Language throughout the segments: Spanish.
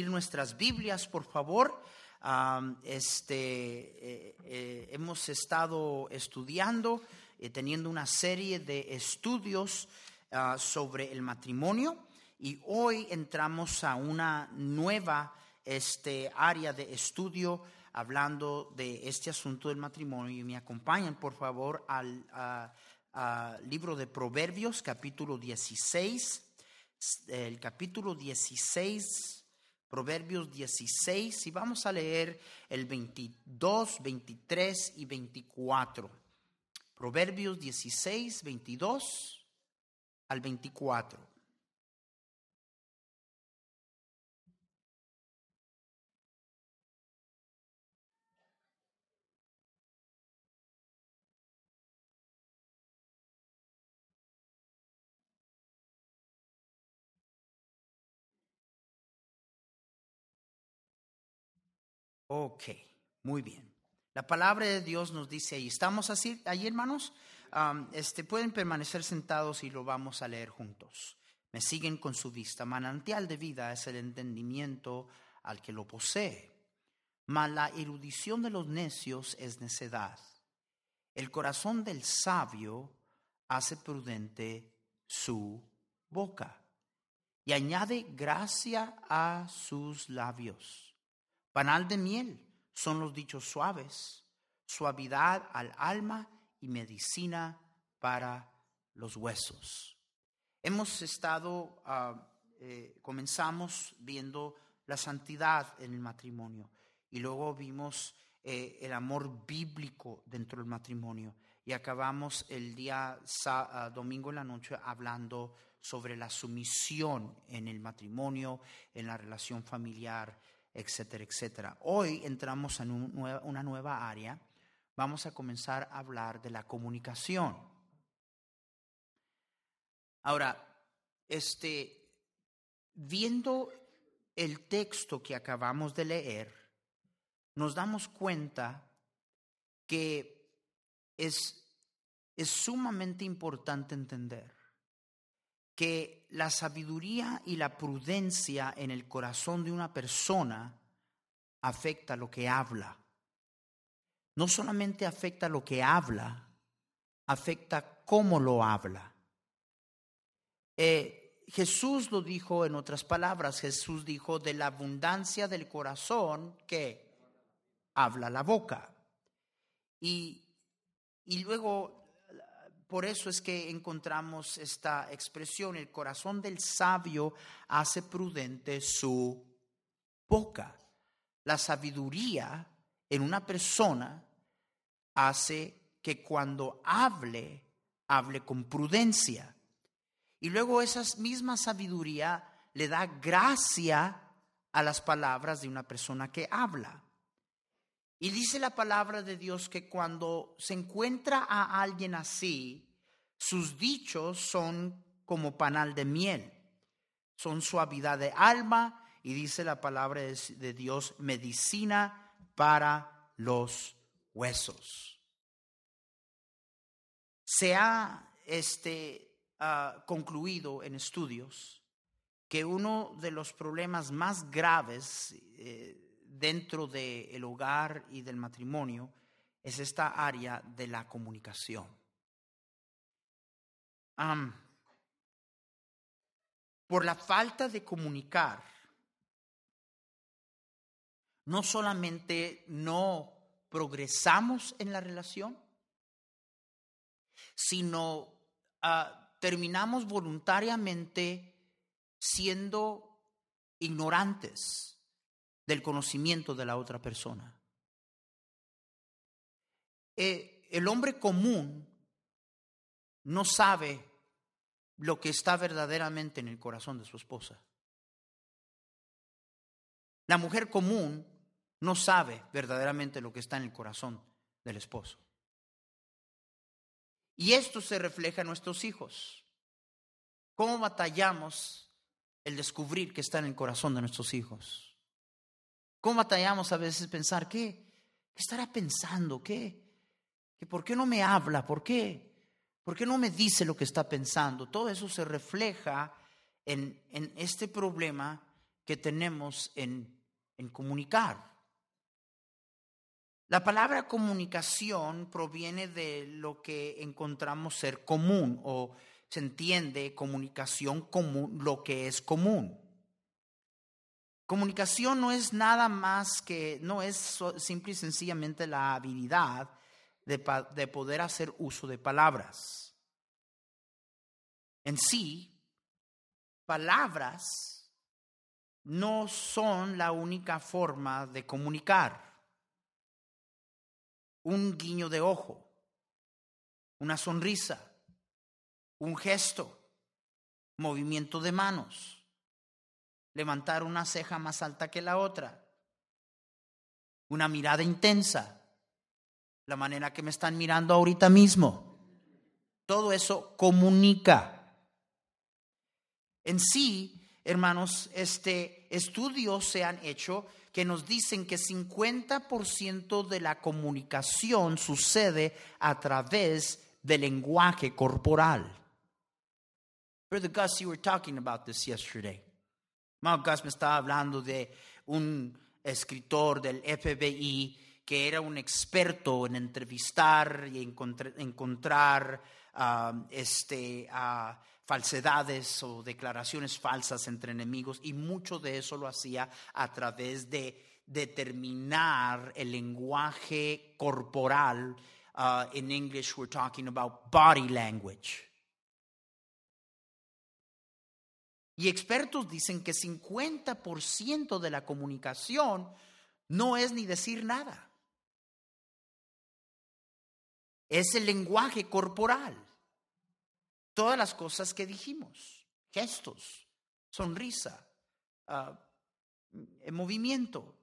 Nuestras Biblias, por favor. este, eh, eh, hemos estado estudiando, eh, teniendo una serie de estudios ah, sobre el matrimonio y hoy entramos a una nueva este, área de estudio hablando de este asunto del matrimonio y me acompañan por favor al libro de Proverbios capítulo 16, el capítulo 16 Proverbios 16 y vamos a leer el 22, 23 y 24. Proverbios 16, 22 al 24. Ok, muy bien. La palabra de Dios nos dice ahí. ¿Estamos así, ahí, hermanos? este, pueden permanecer sentados y lo vamos a leer juntos. Me siguen con su vista. Manantial de vida es el entendimiento al que lo posee. Mas la erudición de los necios es necedad. El corazón del sabio hace prudente su boca y añade gracia a sus labios. Panal de miel son los dichos suaves, suavidad al alma y medicina para los huesos. Hemos estado, ah, eh, comenzamos viendo la santidad en el matrimonio y luego vimos eh, el amor bíblico dentro del matrimonio y acabamos el día ah, domingo en la noche hablando sobre la sumisión en el matrimonio, en la relación familiar etcétera, etcétera. Hoy entramos en una nueva área. Vamos a comenzar a hablar de la comunicación. Ahora, este, viendo el texto que acabamos de leer, nos damos cuenta que es, es sumamente importante entender que la sabiduría y la prudencia en el corazón de una persona afecta lo que habla. No solamente afecta lo que habla, afecta cómo lo habla. Eh, Jesús lo dijo en otras palabras, Jesús dijo, de la abundancia del corazón que habla la boca. Y, y luego por eso es que encontramos esta expresión, el corazón del sabio hace prudente su boca. La sabiduría en una persona hace que cuando hable, hable con prudencia. Y luego esa misma sabiduría le da gracia a las palabras de una persona que habla. Y dice la palabra de Dios que cuando se encuentra a alguien así, sus dichos son como panal de miel, son suavidad de alma y dice la palabra de Dios, medicina para los huesos. Se ha este, ah, concluido en estudios que uno de los problemas más graves eh, dentro del hogar y del matrimonio es esta área de la comunicación. por la falta de comunicar, no solamente no progresamos en la relación, sino ah, terminamos voluntariamente siendo ignorantes del conocimiento de la otra persona. Eh, el hombre común no sabe lo que está verdaderamente en el corazón de su esposa. La mujer común no sabe verdaderamente lo que está en el corazón del esposo. Y esto se refleja en nuestros hijos. ¿Cómo batallamos el descubrir que está en el corazón de nuestros hijos? ¿Cómo batallamos a veces pensar, ¿qué, ¿Qué estará pensando? ¿Qué? ¿Que ¿Por qué no me habla? ¿Por qué? ¿Por qué no me dice lo que está pensando? Todo eso se refleja en, en este problema que tenemos en, en comunicar. La palabra comunicación proviene de lo que encontramos ser común o se entiende comunicación común, lo que es común. Comunicación no es nada más que, no es simple y sencillamente la habilidad de, de poder hacer uso de palabras. En sí, palabras no son la única forma de comunicar un guiño de ojo, una sonrisa, un gesto, movimiento de manos, levantar una ceja más alta que la otra, una mirada intensa, la manera que me están mirando ahorita mismo. Todo eso comunica. En sí, hermanos, este estudios se han hecho que nos dicen que 50% de la comunicación sucede a través del lenguaje corporal. Brother Gus, you were talking about this yesterday. Mark Gus me estaba hablando de un escritor del FBI que era un experto en entrevistar y encontrar, um, este, falsedades o declaraciones falsas entre enemigos y mucho de eso lo hacía a través de determinar el lenguaje corporal. Uh, in English, we're talking about body language. Y expertos dicen que 50% de la comunicación no es ni decir nada. Es el lenguaje corporal. Todas las cosas que dijimos, gestos, sonrisa, uh, movimiento,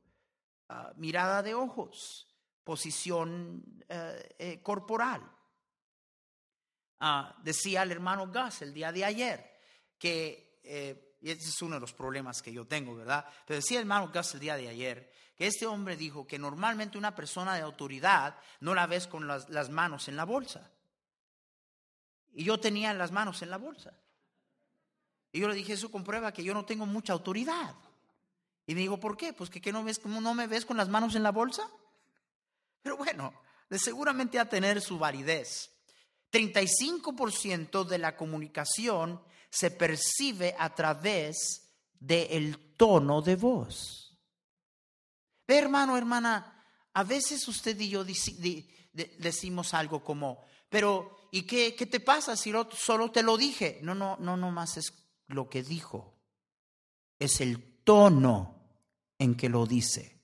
ah, mirada de ojos, posición eh, eh, corporal. decía el hermano Gus el día de ayer que, eh, ese es uno de los problemas que yo tengo, ¿verdad? Pero decía el hermano Gus el día de ayer que este hombre dijo que normalmente una persona de autoridad no la ves con las manos en la bolsa. Y yo tenía las manos en la bolsa. Y yo le dije, eso comprueba que yo no tengo mucha autoridad. Y me dijo, ¿por qué? Pues que, no ves, ¿cómo no me ves con las manos en la bolsa? Pero bueno, seguramente a tener su validez. 35% de la comunicación se percibe a través del tono de voz. Ve, hermano, hermana, a veces usted y yo decimos algo como, pero ¿y qué, qué te pasa si solo te lo dije? No, no, no, no más es lo que dijo. Es el tono en que lo dice.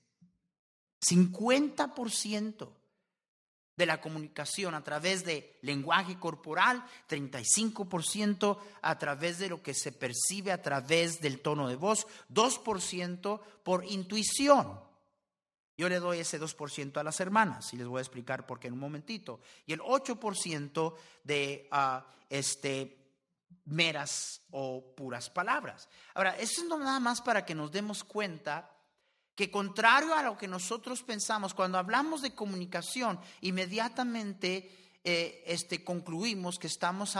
50% de la comunicación a través de lenguaje corporal, 35% a través de lo que se percibe a través del tono de voz, 2% por intuición. Yo le doy ese 2% a las hermanas y les voy a explicar por qué en un momentito. Y el 8% de ah, este, meras o puras palabras. Ahora, eso es nada más para que nos demos cuenta que contrario a lo que nosotros pensamos, cuando hablamos de comunicación, inmediatamente eh, este, concluimos que estamos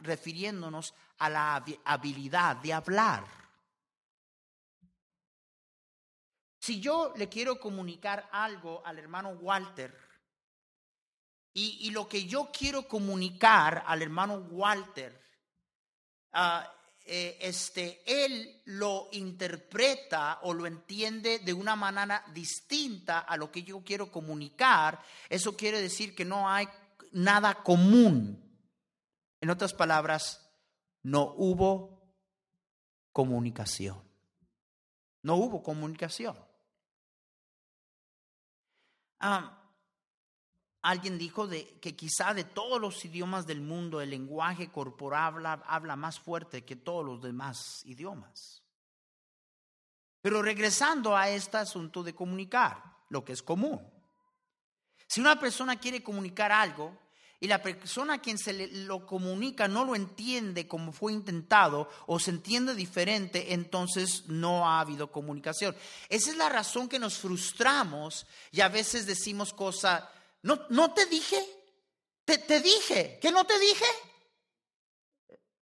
refiriéndonos a la habilidad de hablar. Si yo le quiero comunicar algo al hermano Walter y, lo que yo quiero comunicar al hermano Walter, ah, eh, este, él lo interpreta o lo entiende de una manera distinta a lo que yo quiero comunicar, eso quiere decir que no hay nada común. En otras palabras, no hubo comunicación. No hubo comunicación. Ah, alguien dijo de, que quizá de todos los idiomas del mundo el lenguaje corporal habla más fuerte que todos los demás idiomas. Pero regresando a este asunto de comunicar, lo que es común. Si una persona quiere comunicar algo, y la persona a quien se le, lo comunica no lo entiende como fue intentado o se entiende diferente, entonces no ha habido comunicación. Esa es la razón que nos frustramos y a veces decimos cosas, no, no te dije, te, te dije, ¿qué no te dije?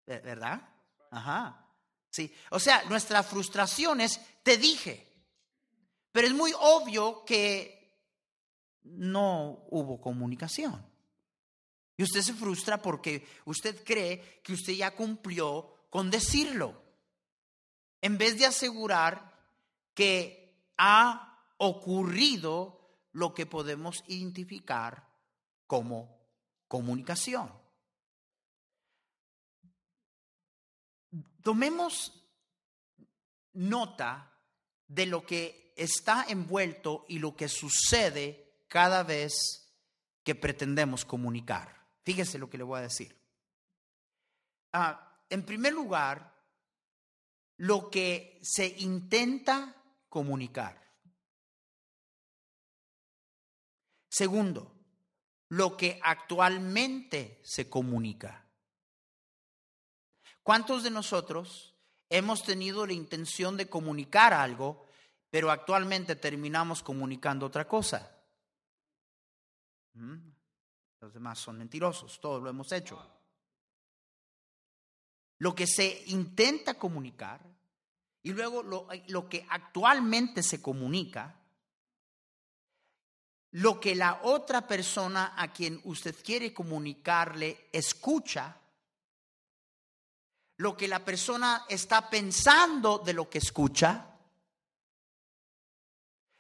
¿Verdad? Ajá. Sí, o sea, nuestra frustración es, te dije, pero es muy obvio que no hubo comunicación. Y usted se frustra porque usted cree que usted ya cumplió con decirlo, en vez de asegurar que ha ocurrido lo que podemos identificar como comunicación. Tomemos nota de lo que está envuelto y lo que sucede cada vez que pretendemos comunicar. Fíjese lo que le voy a decir. Ah, en primer lugar, lo que se intenta comunicar. Segundo, lo que actualmente se comunica. ¿Cuántos de nosotros hemos tenido la intención de comunicar algo, pero actualmente terminamos comunicando otra cosa? ¿Mm? Los demás son mentirosos, todos lo hemos hecho. Lo que se intenta comunicar y luego lo, lo que actualmente se comunica, lo que la otra persona a quien usted quiere comunicarle escucha, lo que la persona está pensando de lo que escucha,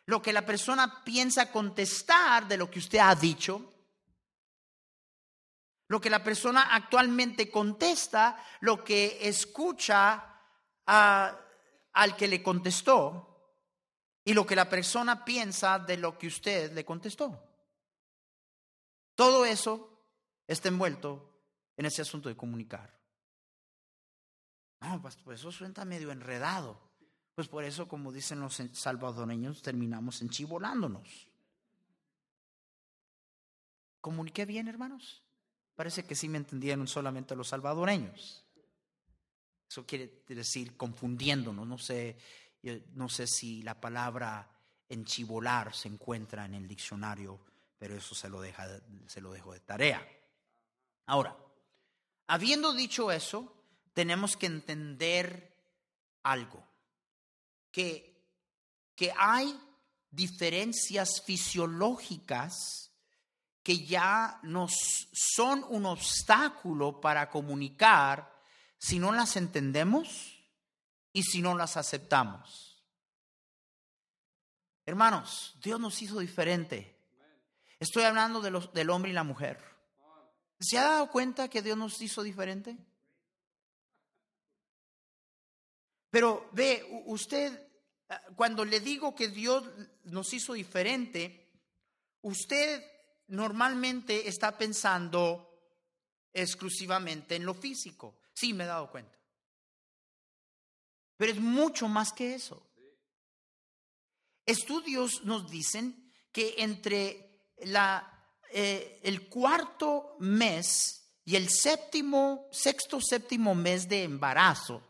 lo que la persona piensa contestar de lo que usted ha dicho, lo que la persona actualmente contesta, lo que escucha al que le contestó y lo que la persona piensa de lo que usted le contestó. Todo eso está envuelto en ese asunto de comunicar. No, pues, pues eso suena medio enredado. Pues por eso, como dicen los salvadoreños, terminamos enchivolándonos. ¿Comuniqué bien, hermanos? Parece que sí me entendieron solamente los salvadoreños. Eso quiere decir confundiéndonos. No sé, no sé si la palabra enchivolar se encuentra en el diccionario, pero eso se lo, deja, se lo dejo de tarea. Ahora, habiendo dicho eso, tenemos que entender algo, que, que hay diferencias fisiológicas que ya nos son un obstáculo para comunicar si no las entendemos y si no las aceptamos. Hermanos, Dios nos hizo diferente. Estoy hablando de los, del hombre y la mujer. ¿Se ha dado cuenta que Dios nos hizo diferente? Pero ve, usted, cuando le digo que Dios nos hizo diferente, usted normalmente está pensando exclusivamente en lo físico. Sí, me he dado cuenta. Pero es mucho más que eso. Estudios nos dicen que entre la, eh, el cuarto mes y el séptimo, sexto, séptimo mes de embarazo,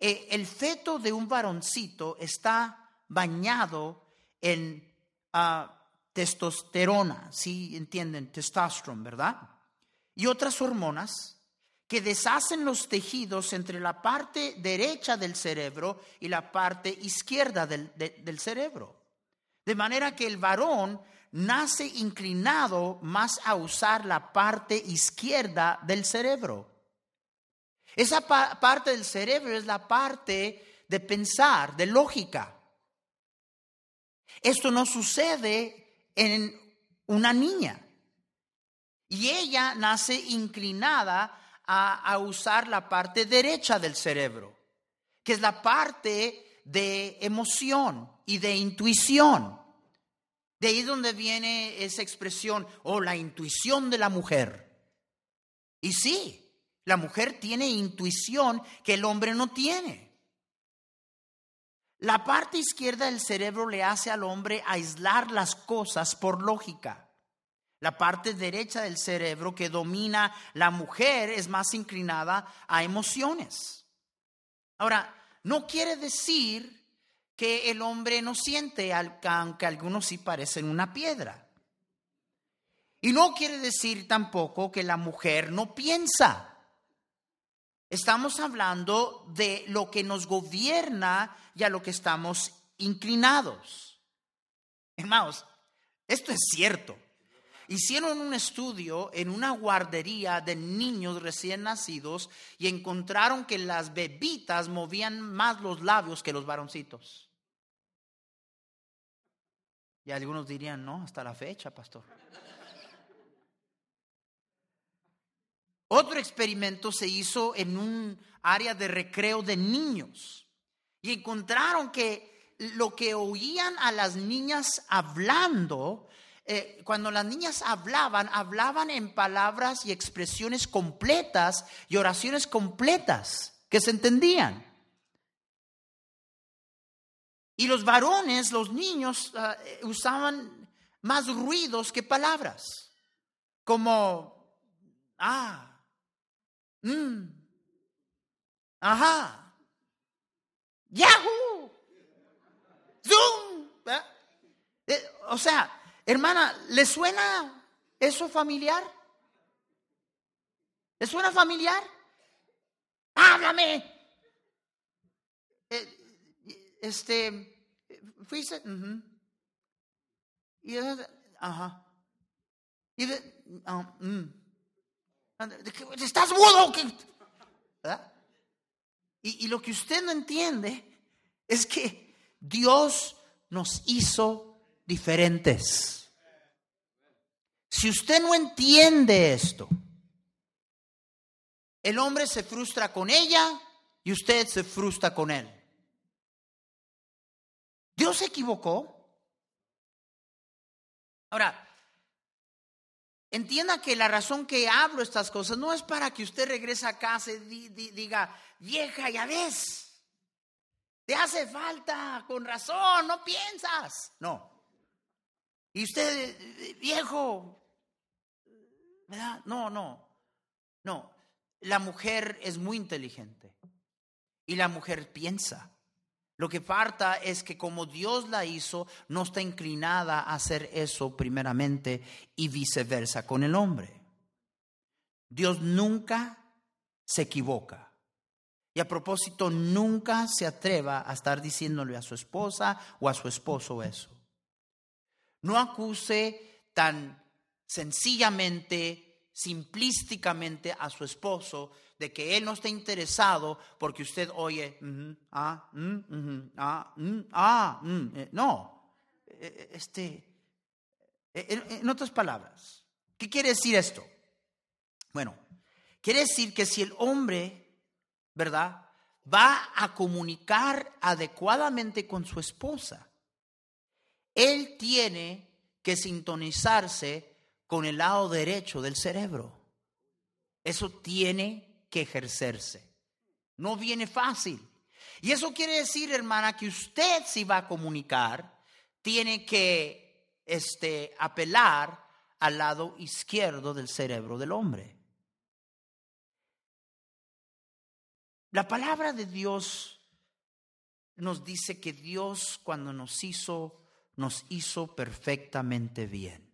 eh, el feto de un varoncito está bañado en uh, testosterona, si entienden, testosterone, ¿verdad? Y otras hormonas que deshacen los tejidos entre la parte derecha del cerebro y la parte izquierda del, del cerebro. De manera que el varón nace inclinado más a usar la parte izquierda del cerebro. Esa parte del cerebro es la parte de pensar, de lógica. Esto no sucede en una niña. Y ella nace inclinada a, usar la parte derecha del cerebro, que es la parte de emoción y de intuición. De ahí donde viene esa expresión, o la intuición de la mujer. Y sí, la mujer tiene intuición que el hombre no tiene. La parte izquierda del cerebro le hace al hombre aislar las cosas por lógica. La parte derecha del cerebro que domina la mujer es más inclinada a emociones. Ahora, no quiere decir que el hombre no siente, aunque algunos sí parecen una piedra. Y no quiere decir tampoco que la mujer no piensa. Estamos hablando de lo que nos gobierna y a lo que estamos inclinados. Hermanos, esto es cierto. Hicieron un estudio en una guardería de niños recién nacidos y encontraron que las bebitas movían más los labios que los varoncitos. Y algunos dirían, no, hasta la fecha, pastor. Otro experimento se hizo en un área de recreo de niños y encontraron que lo que oían a las niñas hablando, eh, cuando las niñas hablaban, hablaban en palabras y expresiones completas y oraciones completas que se entendían. Y los varones, los niños, ah, usaban más ruidos que palabras, como, ah, Mm. Ajá. Yahoo. Zoom. Eh, o sea, hermana, ¿le suena eso familiar? ¿Le suena familiar? Háblame. Eh, este, fuiste. Y, ajá. Y de, ah, mm. Estás mudo. Y, y lo que usted no entiende es que Dios nos hizo diferentes. Si usted no entiende esto, el hombre se frustra con ella y usted se frustra con él. Dios se equivocó. Ahora, Entienda que la razón que hablo estas cosas no es para que usted regrese a casa y diga, vieja, ya ves, te hace falta, con razón, no piensas. No. Y usted, viejo, ¿verdad? No, no, no. La mujer es muy inteligente y la mujer piensa. Lo que falta es que como Dios la hizo, no está inclinada a hacer eso primeramente y viceversa con el hombre. Dios nunca se equivoca. Y a propósito, nunca se atreva a estar diciéndole a su esposa o a su esposo eso. No acuse tan sencillamente, simplísticamente a su esposo de que él no está interesado porque usted oye, ah, ah, mm, ah, mm", eh, no, este, en otras palabras, ¿qué quiere decir esto? Bueno, quiere decir que si el hombre, ¿verdad? Va a comunicar adecuadamente con su esposa, él tiene que sintonizarse con el lado derecho del cerebro. Eso tiene que ejercerse. No viene fácil. Y eso quiere decir, hermana, que usted si va a comunicar, tiene que este, apelar al lado izquierdo del cerebro del hombre. La palabra de Dios nos dice que Dios cuando nos hizo, nos hizo perfectamente bien.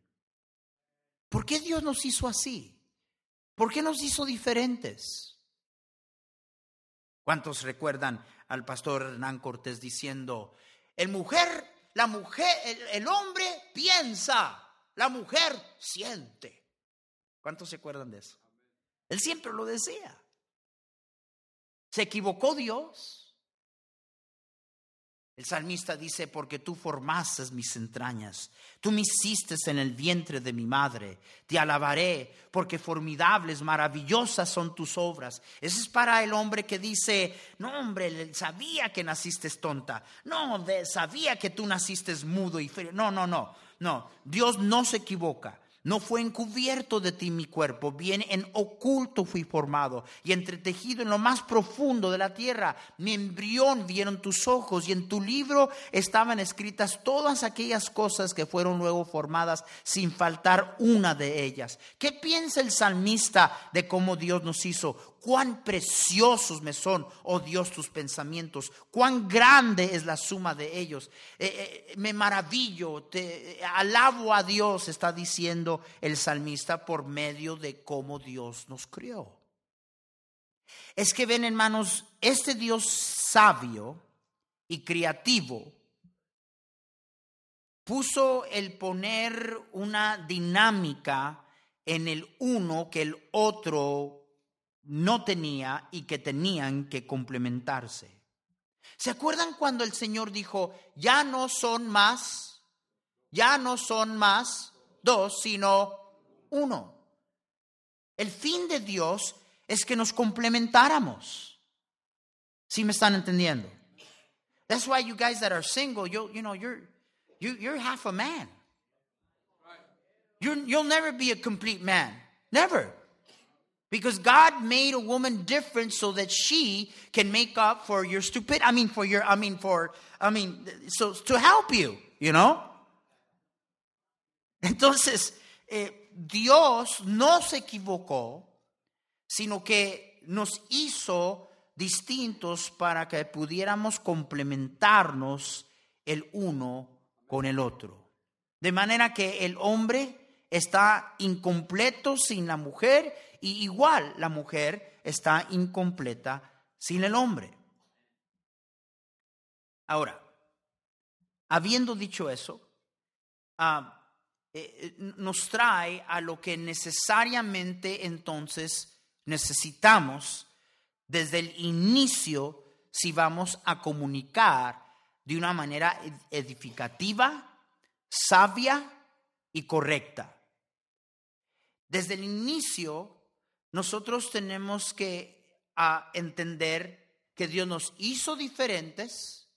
¿Por qué Dios nos hizo así? ¿Por qué nos hizo diferentes? ¿Cuántos recuerdan al pastor Hernán Cortés diciendo, el mujer, la mujer, el, hombre piensa, la mujer siente? ¿Cuántos se acuerdan de eso? Él siempre lo decía. ¿Se equivocó Dios? El salmista dice, porque tú formaste mis entrañas, tú me hiciste en el vientre de mi madre, te alabaré, porque formidables, maravillosas son tus obras. Ese es para el hombre que dice, no hombre, sabía que naciste tonta, no, sabía que tú naciste mudo y frío. No, no, no, no, Dios no se equivoca. No fue encubierto de ti mi cuerpo, bien en oculto fui formado y entretejido en lo más profundo de la tierra. Mi embrión vieron tus ojos y en tu libro estaban escritas todas aquellas cosas que fueron luego formadas sin faltar una de ellas. ¿Qué piensa el salmista de cómo Dios nos hizo? Cuán preciosos me son, oh Dios, tus pensamientos, cuán grande es la suma de ellos. Eh, eh, me maravillo, te alabo a Dios, está diciendo el salmista por medio de cómo Dios nos crió. Es que ven, hermanos, este Dios sabio y creativo puso el poner una dinámica en el uno que el otro no tenía y que tenían que complementarse. ¿Se acuerdan cuando el Señor dijo, ya no son más, ya no son más dos, sino uno? El fin de Dios es que nos complementáramos. ¿Sí me están entendiendo? That's why you guys that are single, you, you know, you're, you, you're half a man. you you'll never be a complete man. Never. Because God made a woman different so that she can make up for your stupid, I mean, for your, I mean, for, I mean, so to help you, you know? Entonces, eh, Dios no se equivocó, sino que nos hizo distintos para que pudiéramos complementarnos el uno con el otro. De manera que el hombre está incompleto sin la mujer y igual la mujer está incompleta sin el hombre. Ahora, habiendo dicho eso, ah, eh, eh, nos trae a lo que necesariamente entonces necesitamos desde el inicio si vamos a comunicar de una manera edificativa, sabia y correcta. Desde el inicio nosotros tenemos que entender que Dios nos hizo diferentes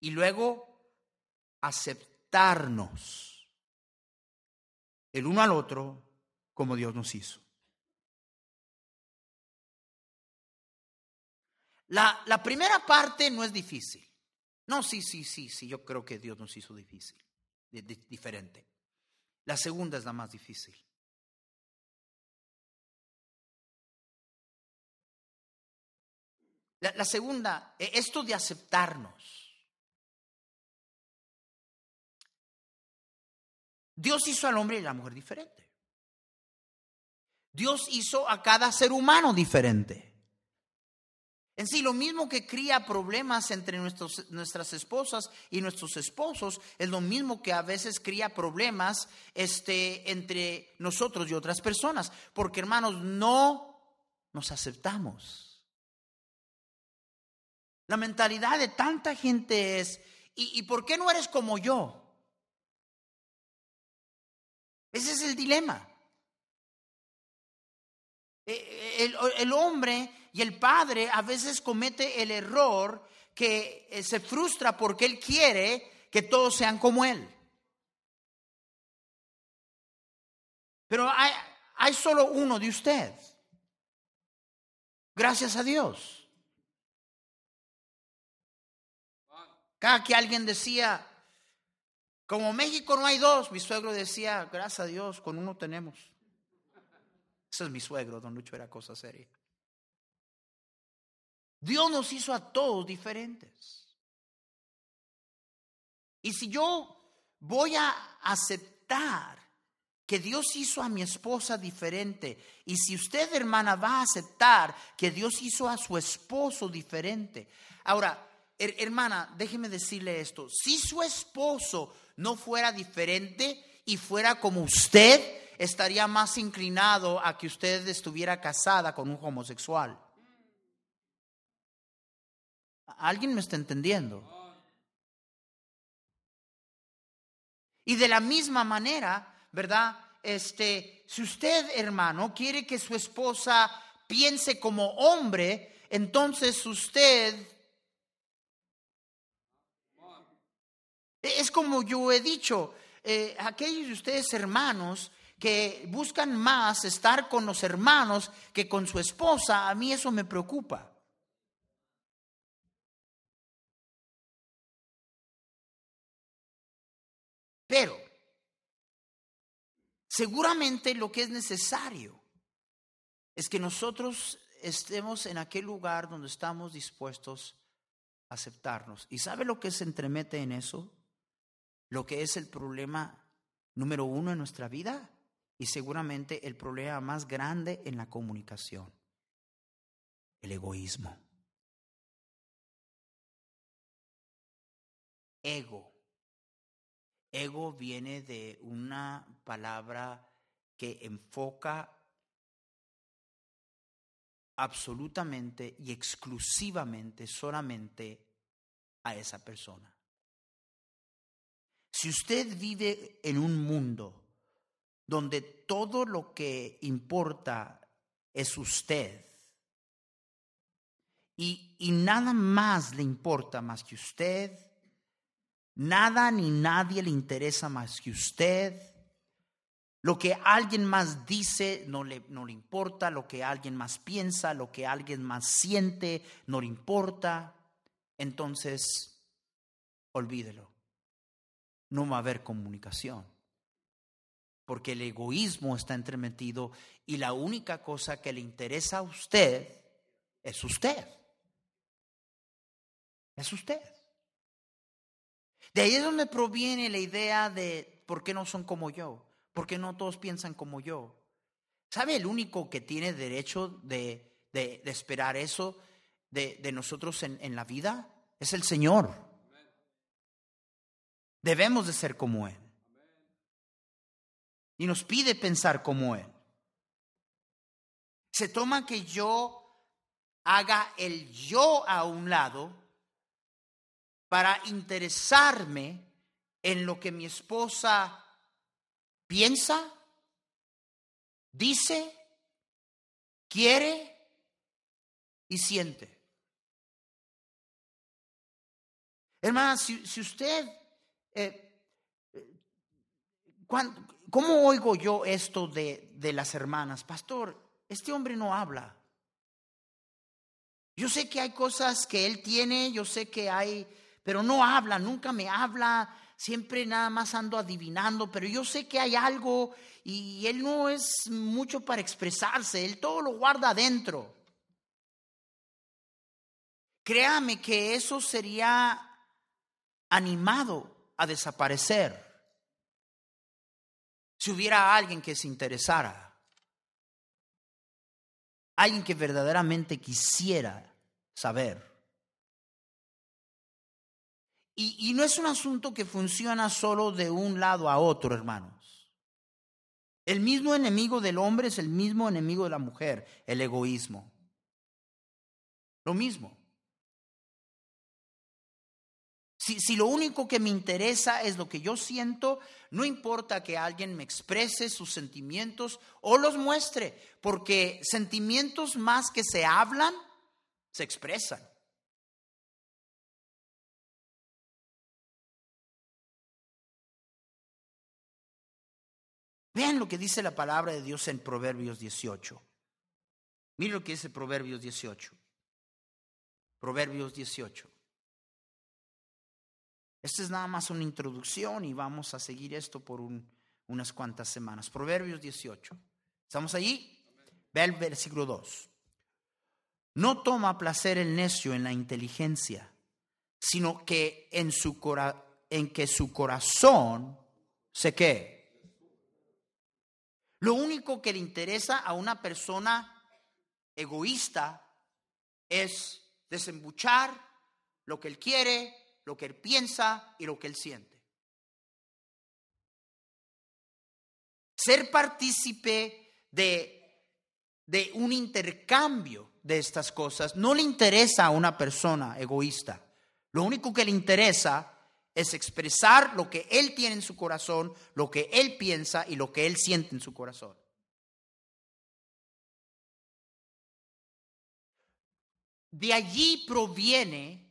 y luego aceptarnos el uno al otro como Dios nos hizo. La, la primera parte no es difícil. No, sí, sí, sí, sí, yo creo que Dios nos hizo difícil, diferente. La segunda es la más difícil. La, segunda, e, esto de aceptarnos. Dios hizo al hombre y a la mujer diferente. Dios hizo a cada ser humano diferente. En sí, lo mismo que cría problemas entre nuestras esposas y nuestros esposos, es lo mismo que a veces cría problemas este, entre nosotros y otras personas. Porque hermanos, no nos aceptamos. La mentalidad de tanta gente es, ¿y, por qué no eres como yo? Ese es el dilema. E, e, el, el, hombre y el padre a veces comete el error que eh, se frustra porque él quiere que todos sean como él. Pero hay, hay solo uno de usted. Gracias a Dios. Cada que alguien decía, como México no hay dos, mi suegro decía, gracias a Dios, con uno tenemos. Ese es mi suegro, don Lucho era cosa seria. Dios nos hizo a todos diferentes. Y si yo voy a aceptar que Dios hizo a mi esposa diferente, y si usted, hermana, va a aceptar que Dios hizo a su esposo diferente, ahora, hermana, déjeme decirle esto, si su esposo no fuera diferente y fuera como usted, estaría más inclinado a que usted estuviera casada con un homosexual. ¿Alguien me está entendiendo? Y de la misma manera, ¿verdad? Este, si usted, hermano, quiere que su esposa piense como hombre, entonces usted es como yo he dicho, eh, aquellos de ustedes hermanos que buscan más estar con los hermanos que con su esposa, a mí eso me preocupa. Pero seguramente lo que es necesario es que nosotros estemos en aquel lugar donde estamos dispuestos a aceptarnos. ¿Y sabe lo que se entremete en eso? Lo que es el problema número uno en nuestra vida y seguramente el problema más grande en la comunicación, el egoísmo. Ego. Ego viene de una palabra que enfoca absolutamente y exclusivamente solamente a esa persona. Si usted vive en un mundo donde todo lo que importa es usted y, y nada más le importa más que usted, Nada ni nadie le interesa más que usted. Lo que alguien más dice no le, no le importa, lo que alguien más piensa, lo que alguien más siente, no le importa. Entonces, olvídelo. No va a haber comunicación. Porque el egoísmo está entremetido y la única cosa que le interesa a usted es usted. Es usted. De ahí es donde proviene la idea de por qué no son como yo, por qué no todos piensan como yo. ¿Sabe el único que tiene derecho de, de, esperar eso de, de nosotros en, en la vida? Es el Señor. Debemos de ser como Él. Y nos pide pensar como Él. Se toma que yo haga el yo a un lado para interesarme en lo que mi esposa piensa, dice, quiere y siente. Hermana, si, usted, eh, ¿cómo oigo yo esto de, de las hermanas? Pastor, este hombre no habla. Yo sé que hay cosas que él tiene, yo sé que hay pero no habla, nunca me habla, siempre nada más ando adivinando, pero yo sé que hay algo y él no es mucho para expresarse, él todo lo guarda adentro. Créame que eso sería animado a desaparecer si hubiera alguien que se interesara, alguien que verdaderamente quisiera saber. Y, no es un asunto que funciona solo de un lado a otro, hermanos. El mismo enemigo del hombre es el mismo enemigo de la mujer, el egoísmo. Lo mismo. Si, lo único que me interesa es lo que yo siento, no importa que alguien me exprese sus sentimientos o los muestre, porque sentimientos más que se hablan, se expresan. Vean lo que dice la palabra de Dios en Proverbios 18. Miren lo que dice Proverbios 18. Proverbios 18. Esta es nada más una introducción y vamos a seguir esto por unas cuantas semanas. Proverbios 18. ¿Estamos allí? Ve el versículo 2. No toma placer el necio en la inteligencia, sino que en, su en que su corazón se qué lo único que le interesa a una persona egoísta es desembuchar lo que él quiere, lo que él piensa y lo que él siente. Ser partícipe de, de un intercambio de estas cosas no le interesa a una persona egoísta. Lo único que le interesa es expresar lo que él tiene en su corazón, lo que él piensa y lo que él siente en su corazón. De allí proviene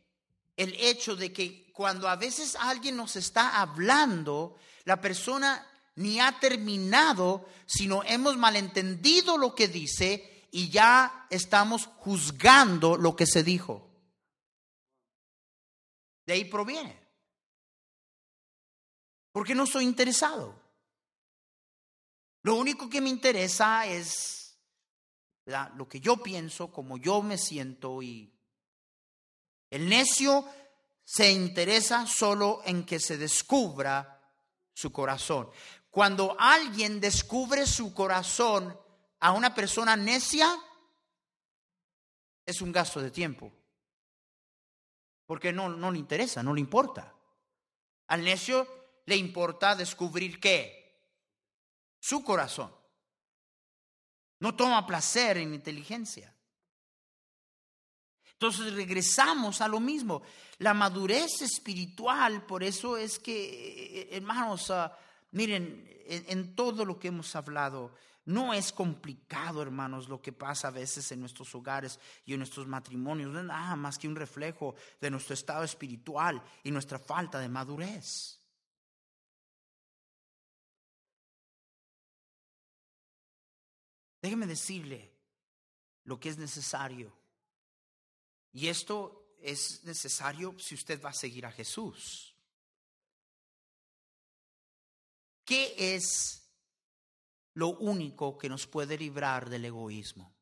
el hecho de que cuando a veces alguien nos está hablando, la persona ni ha terminado, sino hemos malentendido lo que dice y ya estamos juzgando lo que se dijo. De ahí proviene. Porque no estoy interesado. Lo único que me interesa es lo que yo pienso, como yo me siento y el necio se interesa solo en que se descubra su corazón. Cuando alguien descubre su corazón a una persona necia, es un gasto de tiempo. Porque no, no le interesa, no le importa. Al necio le importa descubrir qué? Su corazón. No toma placer en inteligencia. Entonces regresamos a lo mismo. La madurez espiritual, por eso es que, hermanos, ah, miren, en, todo lo que hemos hablado, no es complicado, hermanos, lo que pasa a veces en nuestros hogares y en nuestros matrimonios. No es nada más que un reflejo de nuestro estado espiritual y nuestra falta de madurez. Déjeme decirle lo que es necesario. Y esto es necesario si usted va a seguir a Jesús. ¿Qué es lo único que nos puede librar del egoísmo?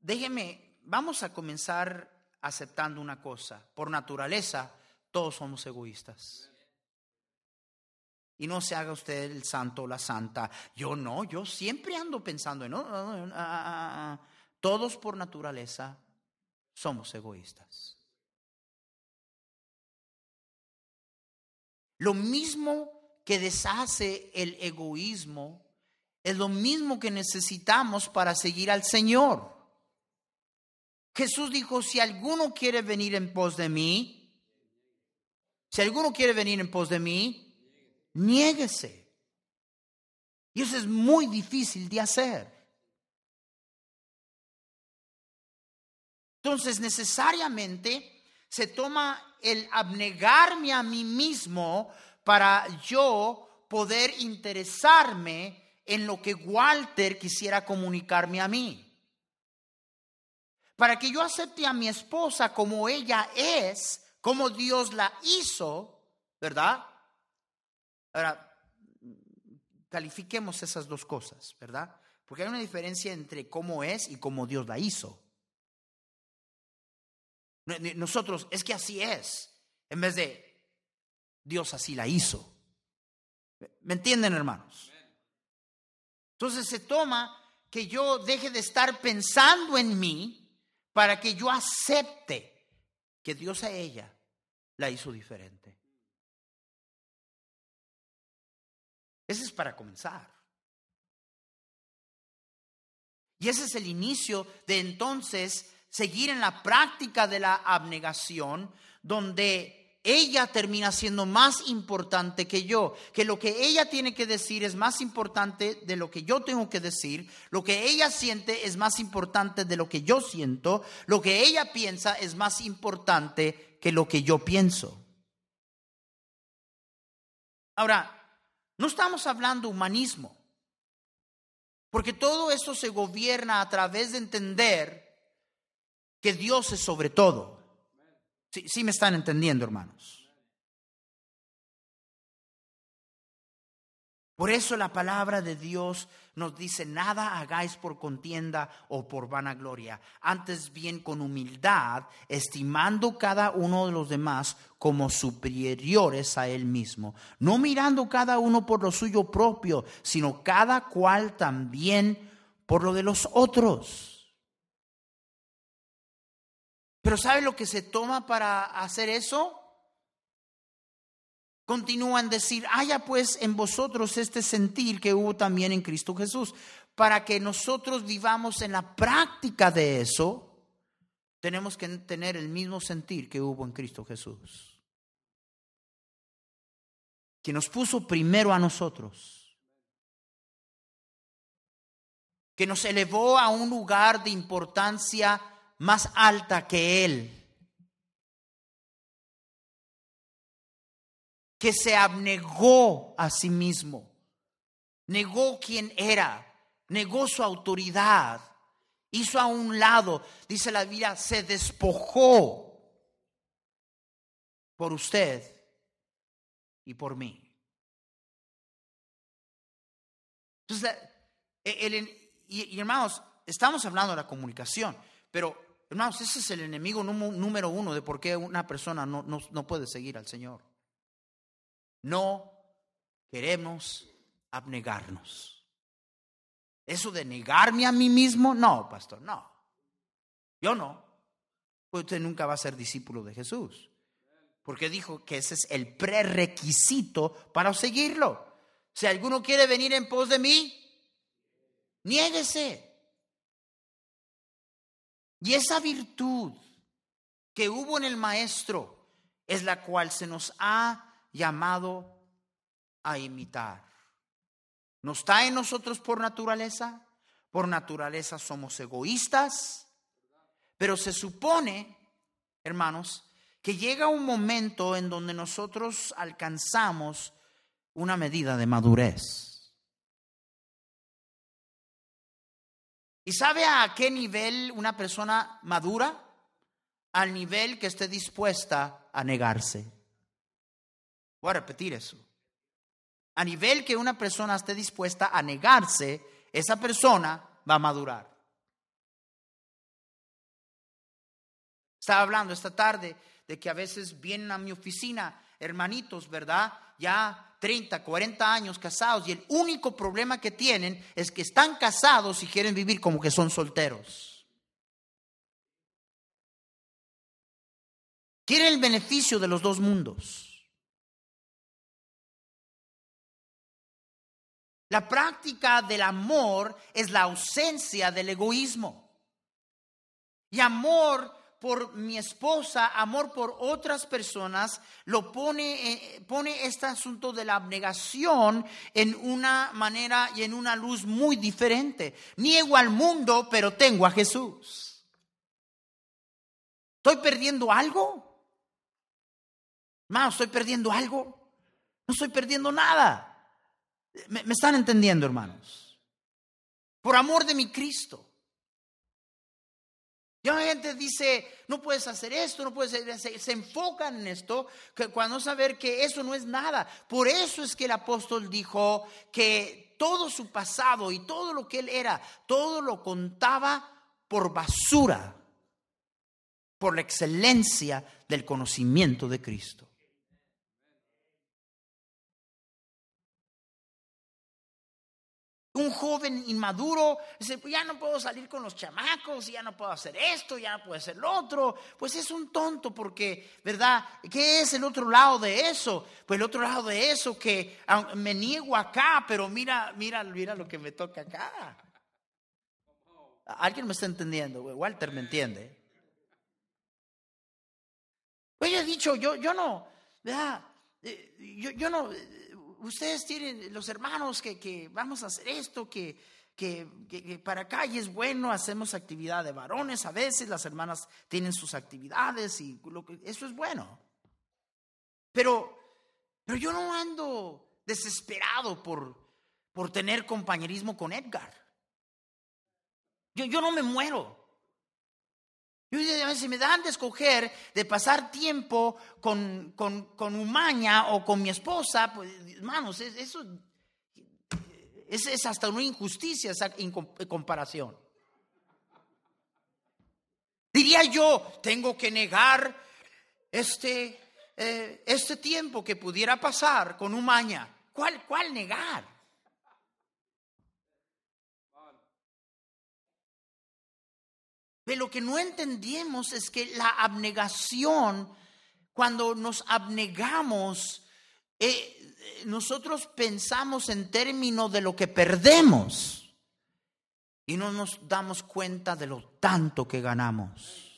Déjeme, vamos a comenzar aceptando una cosa. Por naturaleza, todos somos egoístas. Y no se haga usted el santo o la santa. Yo no, yo siempre ando pensando en... Ah, ah, ah, todos por naturaleza somos egoístas. Lo mismo que deshace el egoísmo es lo mismo que necesitamos para seguir al Señor. Jesús dijo, si alguno quiere venir en pos de mí, si alguno quiere venir en pos de mí, Niéguese. Y eso es muy difícil de hacer. Entonces, necesariamente se toma el abnegarme a mí mismo para yo poder interesarme en lo que Walter quisiera comunicarme a mí. Para que yo acepte a mi esposa como ella es, como Dios la hizo, ¿verdad? Ahora, califiquemos esas dos cosas, ¿verdad? Porque hay una diferencia entre cómo es y cómo Dios la hizo. Nosotros, es que así es, en vez de Dios así la hizo. ¿Me entienden, hermanos? Entonces se toma que yo deje de estar pensando en mí para que yo acepte que Dios a ella la hizo diferente. Ese es para comenzar. Y ese es el inicio de entonces seguir en la práctica de la abnegación, donde ella termina siendo más importante que yo, que lo que ella tiene que decir es más importante de lo que yo tengo que decir, lo que ella siente es más importante de lo que yo siento, lo que ella piensa es más importante que lo que yo pienso. Ahora, no estamos hablando humanismo, porque todo eso se gobierna a través de entender que Dios es sobre todo. Sí, sí me están entendiendo, hermanos. Por eso la palabra de Dios nos dice, nada hagáis por contienda o por vanagloria, antes bien con humildad, estimando cada uno de los demás como superiores a él mismo, no mirando cada uno por lo suyo propio, sino cada cual también por lo de los otros. Pero ¿sabe lo que se toma para hacer eso? Continúan decir, haya pues en vosotros este sentir que hubo también en Cristo Jesús, para que nosotros vivamos en la práctica de eso, tenemos que tener el mismo sentir que hubo en Cristo Jesús. Que nos puso primero a nosotros. Que nos elevó a un lugar de importancia más alta que Él. Que se abnegó a sí mismo. Negó quién era. Negó su autoridad hizo a un lado, dice la Biblia, se despojó por usted y por mí. Entonces, e, y, hermanos, estamos hablando de la comunicación, pero hermanos, ese es el enemigo número uno de por qué una persona no, no puede seguir al Señor. No queremos abnegarnos. Eso de negarme a mí mismo, no, pastor, no. Yo no. Usted nunca va a ser discípulo de Jesús. Porque dijo que ese es el prerequisito para seguirlo. Si alguno quiere venir en pos de mí, niéguese. Y esa virtud que hubo en el Maestro es la cual se nos ha llamado a imitar. ¿No está en nosotros por naturaleza? Por naturaleza somos egoístas, pero se supone, hermanos, que llega un momento en donde nosotros alcanzamos una medida de madurez. ¿Y sabe a qué nivel una persona madura? Al nivel que esté dispuesta a negarse. Voy a repetir eso a nivel que una persona esté dispuesta a negarse, esa persona va a madurar. Estaba hablando esta tarde de que a veces vienen a mi oficina hermanitos, ¿verdad? Ya 30, 40 años casados y el único problema que tienen es que están casados y quieren vivir como que son solteros. Quieren el beneficio de los dos mundos. La práctica del amor es la ausencia del egoísmo. Y amor por mi esposa, amor por otras personas, lo pone, eh, pone este asunto de la abnegación en una manera y en una luz muy diferente. Niego al mundo, pero tengo a Jesús. ¿Estoy perdiendo algo? No, ¿estoy perdiendo algo? No estoy perdiendo nada. ¿Me, están entendiendo, hermanos? Por amor de mi Cristo. Ya la gente dice, no puedes hacer esto, no puedes hacer, se, se, enfocan en esto, que cuando saber que eso no es nada. Por eso es que el apóstol dijo que todo su pasado y todo lo que él era, todo lo contaba por basura, por la excelencia del conocimiento de Cristo. Un joven inmaduro dice, pues ya no puedo salir con los chamacos, ya no puedo hacer esto, ya no puedo hacer lo otro. Pues es un tonto porque, ¿verdad? ¿Qué es el otro lado de eso? Pues el otro lado de eso que me niego acá, pero mira, mira, mira lo que me toca acá. Alguien me está entendiendo, Walter me entiende. Pues yo he dicho, yo, yo no, ¿verdad? Eh, yo, yo no, ustedes tienen los hermanos que, vamos a hacer esto, que, que, para acá y es bueno, hacemos actividad de varones, a veces las hermanas tienen sus actividades y lo que, eso es bueno. Pero, pero yo no ando desesperado por, por tener compañerismo con Edgar. Yo, yo no me muero. Yo, si me dan de escoger de pasar tiempo con, con, con Umaña o con mi esposa, pues, hermanos, eso es, hasta una injusticia esa comparación. Diría yo, tengo que negar este, eh, este tiempo que pudiera pasar con Umaña. ¿Cuál, ¿Cuál negar? Pero lo que no entendemos es que la abnegación, cuando nos abnegamos, eh, nosotros pensamos en términos de lo que perdemos y no nos damos cuenta de lo tanto que ganamos.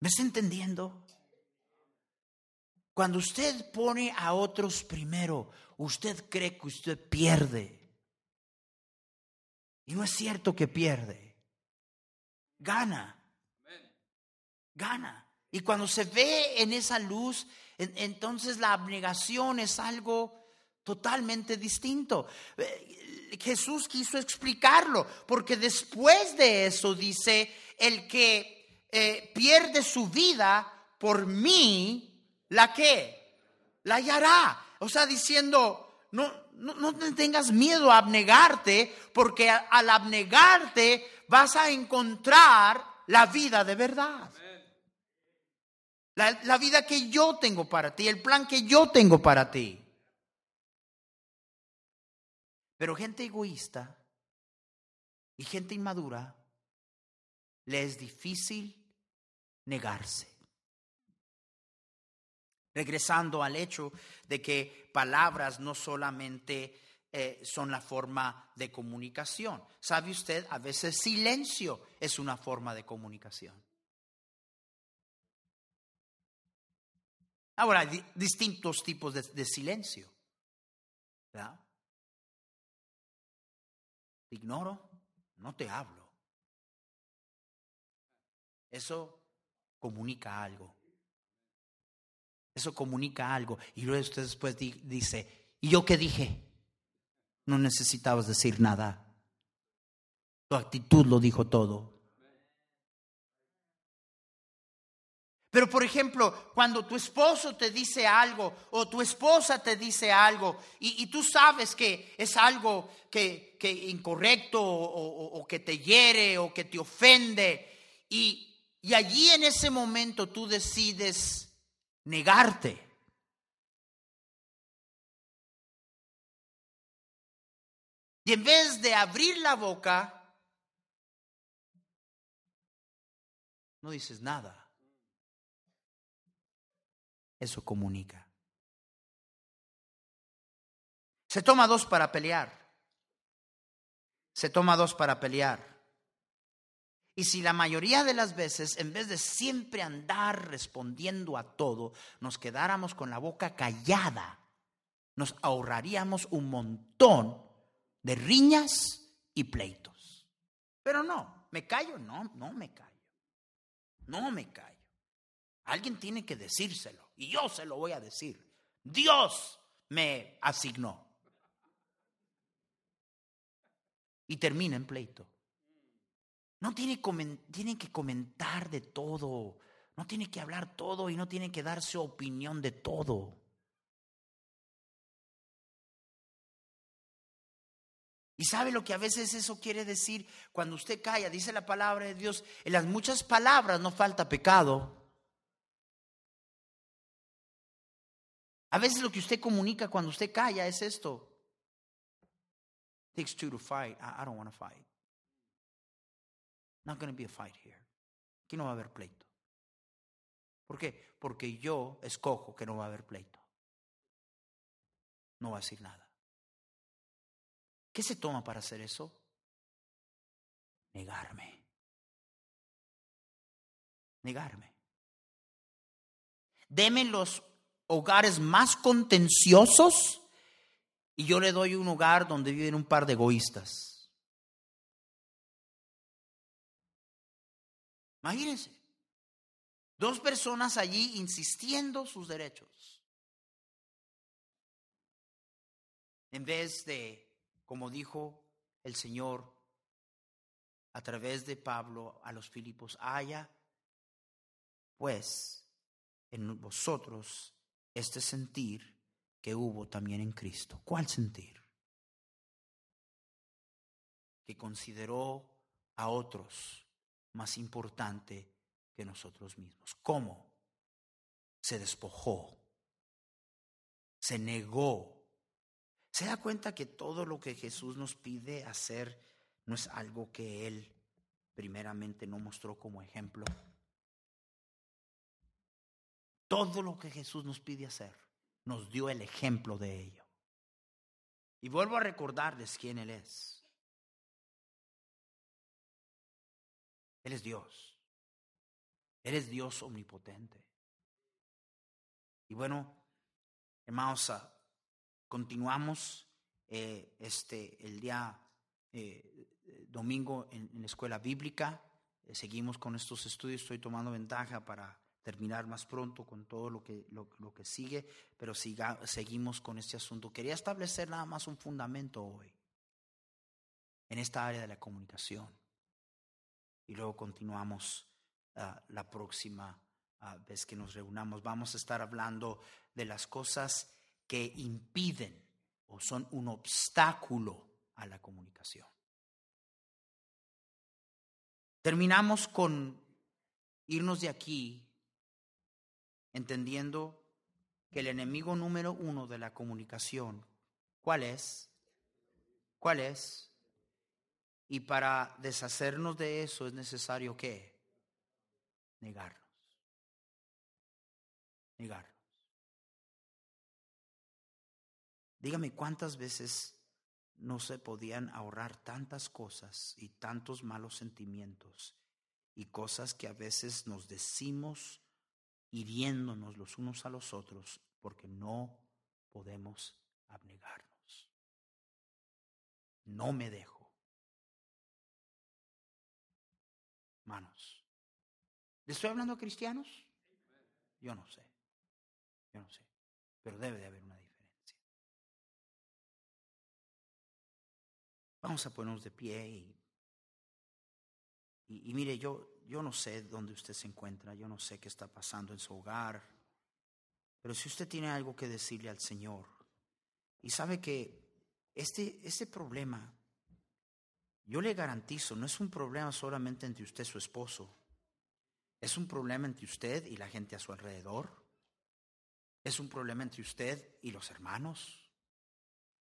¿Me está entendiendo? Cuando usted pone a otros primero, usted cree que usted pierde. Y no es cierto que pierde. Gana. Gana. Y cuando se ve en esa luz, entonces la abnegación es algo totalmente distinto. Eh, Jesús quiso explicarlo, porque después de eso dice, el que eh, pierde su vida por mí, ¿La qué? La hallará. O sea, diciendo, no, no, no tengas miedo a abnegarte, porque al abnegarte vas a encontrar la vida de verdad. La, vida que yo tengo para ti, el plan que yo tengo para ti. Pero gente egoísta y gente inmadura le es difícil negarse regresando al hecho de que palabras no solamente eh, son la forma de comunicación. ¿Sabe usted? A veces silencio es una forma de comunicación. Ahora, hay distintos tipos de, de silencio. ¿verdad? Te ignoro, no te hablo. Eso comunica algo. Eso comunica algo. Y luego usted después dice, ¿y yo qué dije? No necesitabas decir nada. Tu actitud lo dijo todo. Pero por ejemplo, cuando tu esposo te dice algo o tu esposa te dice algo y, tú sabes que es algo que, que incorrecto o, que te hiere o que te ofende y, y allí en ese momento tú decides negarte. Y en vez de abrir la boca, no dices nada. Eso comunica. Se toma dos para pelear. Se toma dos para pelear. Y si la mayoría de las veces, en vez de siempre andar respondiendo a todo, nos quedáramos con la boca callada, nos ahorraríamos un montón de riñas y pleitos. Pero no, ¿me callo? No, no me callo. No me callo. Alguien tiene que decírselo y yo se lo voy a decir. Dios me asignó. Y termina en pleito. No tiene, tiene que comentar de todo, no tiene que hablar todo y no tiene que dar su opinión de todo. ¿Y sabe lo que a veces eso quiere decir? Cuando usted calla, dice la palabra de Dios, en las muchas palabras no falta pecado. A veces lo que usted comunica cuando usted calla es esto. takes two to fight. I don't want to fight. Not going to be a fight here. Aquí no va a haber pleito. ¿Por qué? Porque yo escojo que no va a haber pleito. No va a decir nada. ¿Qué se toma para hacer eso? Negarme. Negarme. Deme los hogares más contenciosos y yo le doy un hogar donde viven un par de egoístas. Imagínense. Dos personas allí insistiendo sus derechos. En vez de, como dijo el Señor a través de Pablo a los Filipos, haya pues en vosotros este sentir que hubo también en Cristo. ¿Cuál sentir? Que consideró a otros más importante que nosotros mismos. ¿Cómo? Se despojó, se negó. ¿Se da cuenta que todo lo que Jesús nos pide hacer no es algo que Él primeramente no mostró como ejemplo? Todo lo que Jesús nos pide hacer, nos dio el ejemplo de ello. Y vuelvo a recordarles quién Él es. Él es Dios. Eres Dios omnipotente. Y bueno, hermanos, continuamos eh, este, el día eh, domingo en, la escuela bíblica. Eh, seguimos con estos estudios. Estoy tomando ventaja para terminar más pronto con todo lo que, lo, que sigue, pero siga, seguimos con este asunto. Quería establecer nada más un fundamento hoy en esta área de la comunicación. Y luego continuamos ah, la próxima ah, vez que nos reunamos. Vamos a estar hablando de las cosas que impiden o son un obstáculo a la comunicación. Terminamos con irnos de aquí entendiendo que el enemigo número uno de la comunicación, ¿cuál es? ¿Cuál es? Y para deshacernos de eso es necesario que negarnos. Negarnos. Dígame cuántas veces no se podían ahorrar tantas cosas y tantos malos sentimientos y cosas que a veces nos decimos hiriéndonos los unos a los otros porque no podemos abnegarnos. No me dejo. Manos. ¿Le estoy hablando a cristianos? Yo no sé. Yo no sé. Pero debe de haber Vamos a ponernos de pie y, mire, yo, yo no sé dónde usted se encuentra, yo no sé qué está pasando en su hogar, pero si usted tiene algo que decirle al Señor y sabe que este, este problema, yo le garantizo, no es un problema solamente entre usted y su esposo, es un problema entre usted y la gente a su alrededor, es un problema entre usted y los hermanos.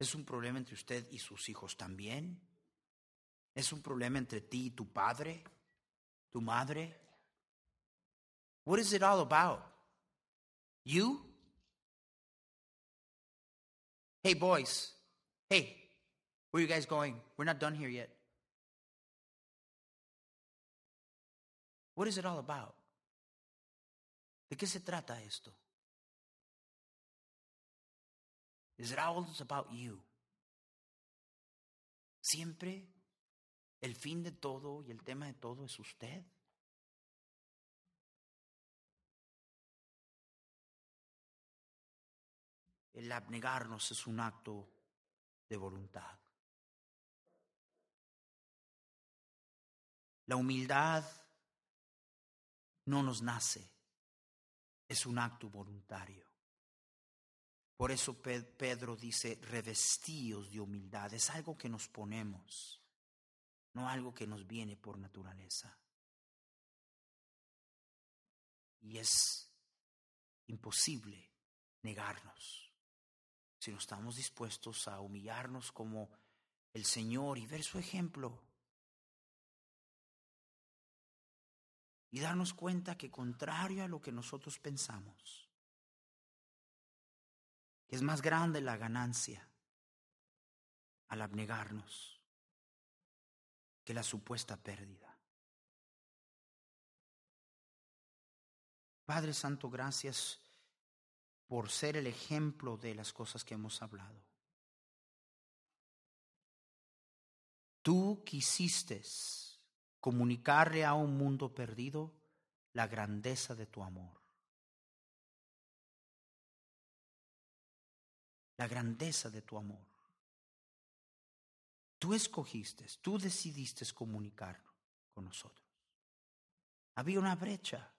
Es un problema entre usted y sus hijos también. Es un problema entre ti y tu padre, tu madre. What is it all about? You? Hey, boys. Hey, where are you guys going? We're not done here yet. What is it all about? ¿De qué se trata esto? Is it always about you? Siempre el fin de todo y el tema de todo es usted. El abnegarnos es un acto de voluntad. La humildad no nos nace, es un acto voluntario. Por eso Pedro dice, revestíos de humildad. Es algo que nos ponemos, no algo que nos viene por naturaleza. Y es imposible negarnos si no estamos dispuestos a humillarnos como el Señor y ver su ejemplo. Y darnos cuenta que contrario a lo que nosotros pensamos, es más grande la ganancia al abnegarnos que la supuesta pérdida. Padre Santo, gracias por ser el ejemplo de las cosas que hemos hablado. Tú quisiste comunicarle a un mundo perdido la grandeza de tu amor. La grandeza de tu amor. Tú escogiste, tú decidiste comunicar con nosotros. Había una brecha.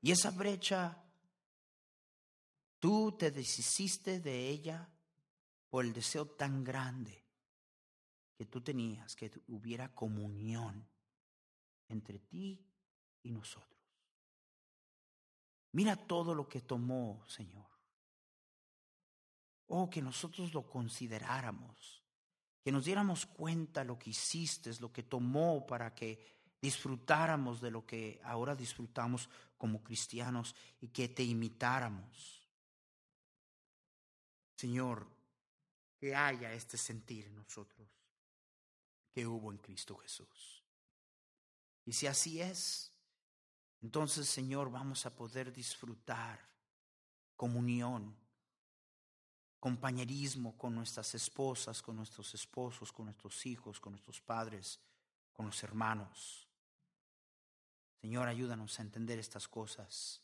Y esa brecha, tú te deshiciste de ella por el deseo tan grande que tú tenías, que hubiera comunión entre ti y nosotros. Mira todo lo que tomó, Señor. Oh, que nosotros lo consideráramos, que nos diéramos cuenta lo que hiciste, lo que tomó para que disfrutáramos de lo que ahora disfrutamos como cristianos y que te imitáramos. Señor, que haya este sentir en nosotros que hubo en Cristo Jesús. Y si así es, entonces, Señor, vamos a poder disfrutar comunión, compañerismo con nuestras esposas, con nuestros esposos, con nuestros hijos, con nuestros padres, con los hermanos. Señor, ayúdanos a entender estas cosas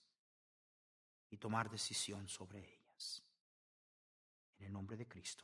y tomar decisión sobre ellas. En el nombre de Cristo.